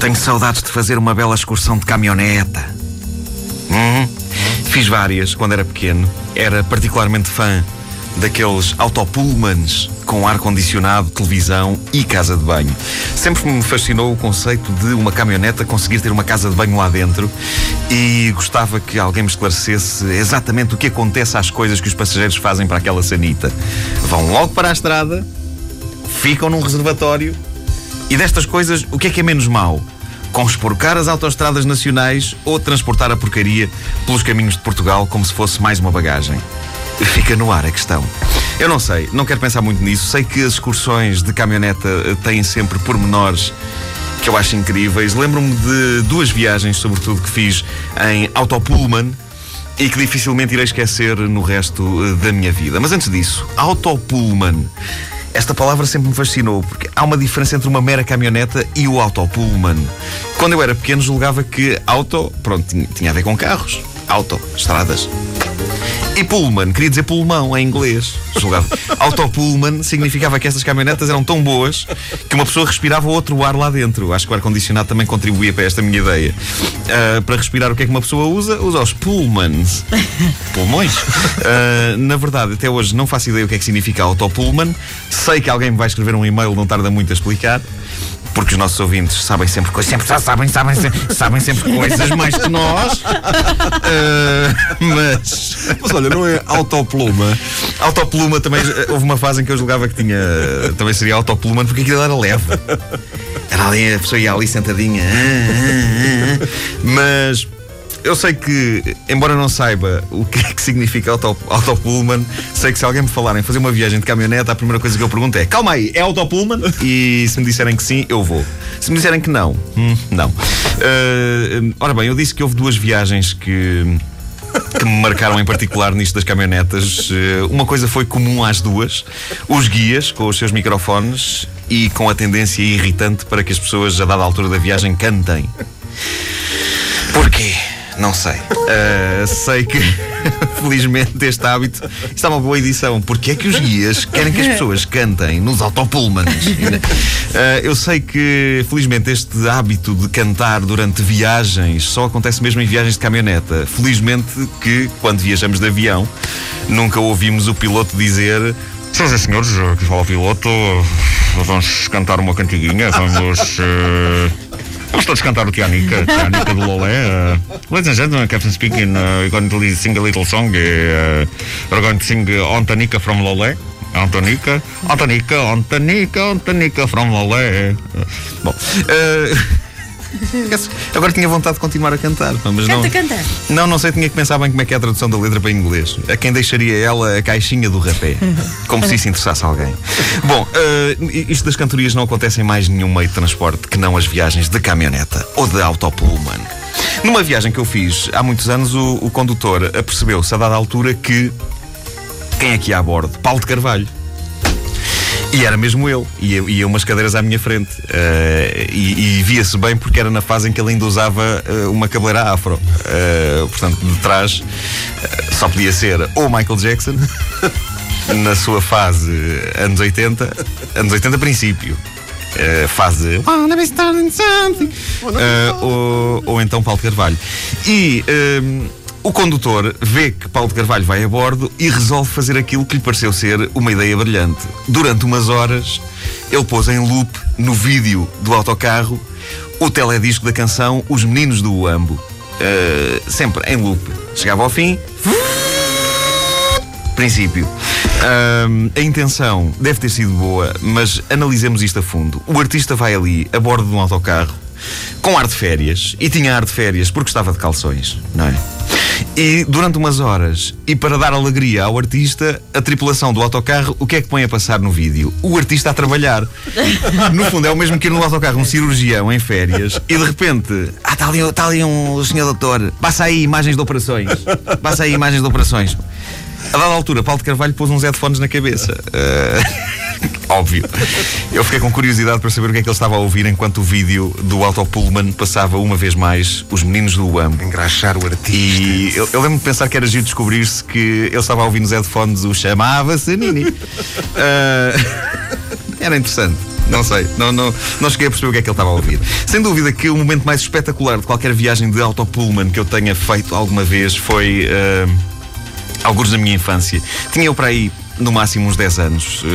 Tenho saudades de fazer uma bela excursão de caminhoneta. Hum, fiz várias quando era pequeno. Era particularmente fã daqueles autopullmans com ar-condicionado, televisão e casa de banho. Sempre me fascinou o conceito de uma caminhoneta conseguir ter uma casa de banho lá dentro e gostava que alguém me esclarecesse exatamente o que acontece às coisas que os passageiros fazem para aquela sanita. Vão logo para a estrada, ficam num reservatório e destas coisas, o que é que é menos mau? Conspurcar as autoestradas nacionais ou transportar a porcaria pelos caminhos de Portugal como se fosse mais uma bagagem? Fica no ar a questão. Eu não sei, não quero pensar muito nisso. Sei que as excursões de caminhoneta eh, têm sempre pormenores que eu acho incríveis. Lembro-me de duas viagens, sobretudo, que fiz em autopullman e que dificilmente irei esquecer no resto eh, da minha vida. Mas antes disso, autopullman. Esta palavra sempre me fascinou, porque há uma diferença entre uma mera caminhoneta e o autopullman. Quando eu era pequeno, julgava que auto, pronto, tinha, tinha a ver com carros. Auto, estradas. E Pullman, queria dizer pulmão em inglês. Autopullman significava que estas caminhonetas eram tão boas que uma pessoa respirava outro ar lá dentro. Acho que o ar-condicionado também contribuía para esta minha ideia. Uh, para respirar, o que é que uma pessoa usa? Usa os Pullmans. Pulmões. Uh, na verdade, até hoje não faço ideia o que é que significa autopullman. Sei que alguém me vai escrever um e-mail, não tarda muito a explicar porque os nossos ouvintes sabem sempre coisas, sempre sabem, sabem, sabem sempre coisas mais que nós. Uh, mas. Mas olha, não é autopluma. Autopluma também. Houve uma fase em que eu julgava que tinha. Também seria autopluma, porque aquilo era leve. Era ali, a pessoa ia ali sentadinha. Mas eu sei que, embora não saiba o que é que significa auto, sei que se alguém me falar em fazer uma viagem de caminhoneta, a primeira coisa que eu pergunto é: calma aí, é autopullman? E se me disserem que sim, eu vou. Se me disserem que não, hum, não. Uh, ora bem, eu disse que houve duas viagens que que me marcaram em particular nisto das caminhonetas. Eh, uma coisa foi comum às duas: os guias com os seus microfones e com a tendência irritante para que as pessoas, a dada altura da viagem, cantem. Porquê? Não sei. Uh, sei que, felizmente, este hábito. É uma boa edição. Porque é que os guias querem que as pessoas cantem nos autopullmans? Uh, eu sei que, felizmente, este hábito de cantar durante viagens só acontece mesmo em viagens de caminhoneta. Felizmente que, quando viajamos de avião, nunca ouvimos o piloto dizer. Senhoras e senhores, aqui fala o piloto. Vamos cantar uma cantiguinha. Vamos. Uh... Vamos todos cantar o Tianica, Tianica do Lolé. Uh, ladies and gentlemen, Captain speaking, uh, we're going to sing a little song. Uh, we're going to sing Antonica from Lolé. Antonica, Antonica, Antonica, Antonica from Lolé. Bom, uh... Agora tinha vontade de continuar a cantar. Mas canta, não, canta. Não, não sei, tinha que pensar bem como é que é a tradução da letra para inglês. A quem deixaria ela a caixinha do rapé. Como se isso interessasse a alguém. Bom, uh, isto das cantorias não acontece em mais nenhum meio de transporte que não as viagens de caminhoneta ou de autopullman. Numa viagem que eu fiz há muitos anos, o, o condutor apercebeu-se a dada altura que. Quem é que ia a bordo? Paulo de Carvalho. E era mesmo ele. E eu, ia umas cadeiras à minha frente. Uh, e, e via-se bem porque era na fase em que ele ainda usava uh, uma cabeleira afro. Uh, portanto, de trás só podia ser ou Michael Jackson, na sua fase anos 80, anos 80 princípio. Uh, fase uh, ou, ou então Paulo Carvalho. E uh, o condutor vê que Paulo de Carvalho vai a bordo e resolve fazer aquilo que lhe pareceu ser uma ideia brilhante. Durante umas horas, ele pôs em loop no vídeo do autocarro o teledisco da canção Os Meninos do Uambo. Uh, sempre em loop. Chegava ao fim. Princípio. A intenção deve ter sido boa, mas analisemos isto a fundo. O artista vai ali a bordo de um autocarro com ar de férias e tinha ar de férias porque estava de calções, não é? E durante umas horas, e para dar alegria ao artista, a tripulação do autocarro, o que é que põe a passar no vídeo? O artista a trabalhar. No fundo, é o mesmo que ir no autocarro um cirurgião em férias e de repente, ah, está ali, está ali um senhor doutor, passa aí imagens de operações. Passa aí imagens de operações. A dada altura, Paulo de Carvalho pôs uns headphones na cabeça. Uh... Óbvio. Eu fiquei com curiosidade para saber o que é que ele estava a ouvir enquanto o vídeo do Auto Pullman passava uma vez mais os meninos do UAM. Engraxar o artista. E eu, eu lembro de pensar que era giro descobrir-se que ele estava a ouvir nos headphones o chamava-se Nini. Uh, era interessante. Não sei, não, não, não cheguei a perceber o que é que ele estava a ouvir. Sem dúvida que o momento mais espetacular de qualquer viagem de autopullman que eu tenha feito alguma vez foi. Uh, alguns da minha infância. Tinha eu para aí no máximo uns 10 anos. Uh,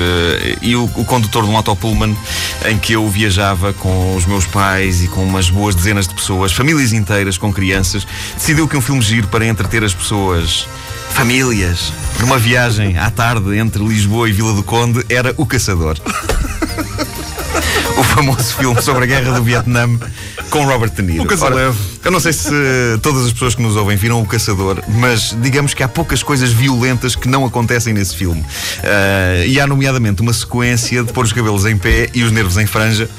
e o, o, condutor de um autopullman em que eu viajava com os meus pais e com umas boas dezenas de pessoas, famílias inteiras com crianças, decidiu que um filme giro para entreter as pessoas, famílias, numa viagem à tarde entre Lisboa e Vila do Conde era O Caçador. Famoso filme sobre a guerra do Vietnã com Robert De Niro. O Ora, eu não sei se todas as pessoas que nos ouvem viram O Caçador, mas digamos que há poucas coisas violentas que não acontecem nesse filme. Uh, e há, nomeadamente, uma sequência de pôr os cabelos em pé e os nervos em franja.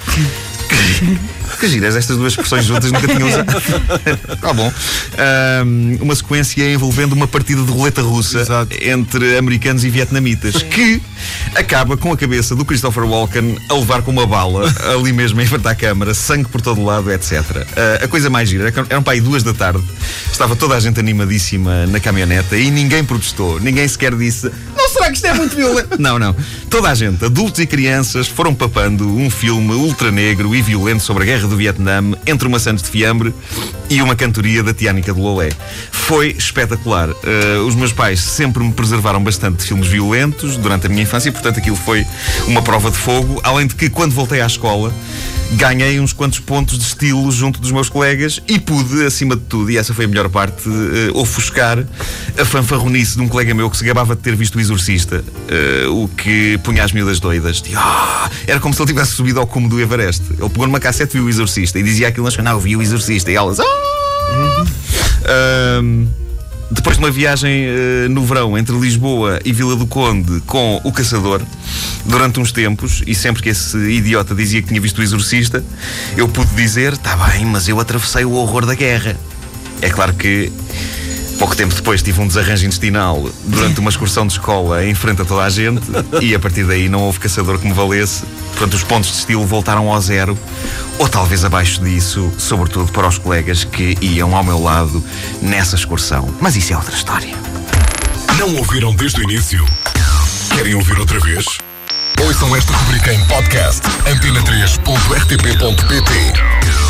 Que giras, estas duas expressões juntas nunca tinham usado. tá bom. Um, uma sequência envolvendo uma partida de roleta russa Exato. entre americanos e vietnamitas que acaba com a cabeça do Christopher Walken a levar com uma bala ali mesmo em frente à câmara, sangue por todo lado, etc. Uh, a coisa mais gira eram para aí duas da tarde, estava toda a gente animadíssima na caminhoneta e ninguém protestou, ninguém sequer disse será que isto é muito violento? Não, não. Toda a gente, adultos e crianças, foram papando um filme ultra negro e violento sobre a guerra do Vietnã entre uma Santos de Fiambre e uma cantoria da Tiânica de Lolé. Foi espetacular. Uh, os meus pais sempre me preservaram bastante de filmes violentos durante a minha infância e, portanto, aquilo foi uma prova de fogo. Além de que, quando voltei à escola, ganhei uns quantos pontos de estilo junto dos meus colegas e pude, acima de tudo, e essa foi a melhor parte, uh, ofuscar a fanfarronice de um colega meu que se gabava de ter visto o Exorcista, uh, o que punha as miúdas doidas. De, oh! Era como se ele tivesse subido ao cume do Everest. Ele pegou numa cassete e viu o Exorcista e dizia aquilo nas não, vi o Exorcista. E elas, oh! Uhum. Depois de uma viagem uh, no verão entre Lisboa e Vila do Conde com o Caçador, durante uns tempos, e sempre que esse idiota dizia que tinha visto o Exorcista, eu pude dizer: está bem, mas eu atravessei o horror da guerra. É claro que Pouco tempo depois tive um desarranjo intestinal durante uma excursão de escola em frente a toda a gente e a partir daí não houve caçador que me valesse. Portanto, os pontos de estilo voltaram ao zero, ou talvez abaixo disso, sobretudo para os colegas que iam ao meu lado nessa excursão. Mas isso é outra história. Não ouviram desde o início? Querem ouvir outra vez? Ouçam esta rubrica em podcast antena3.rtp.pt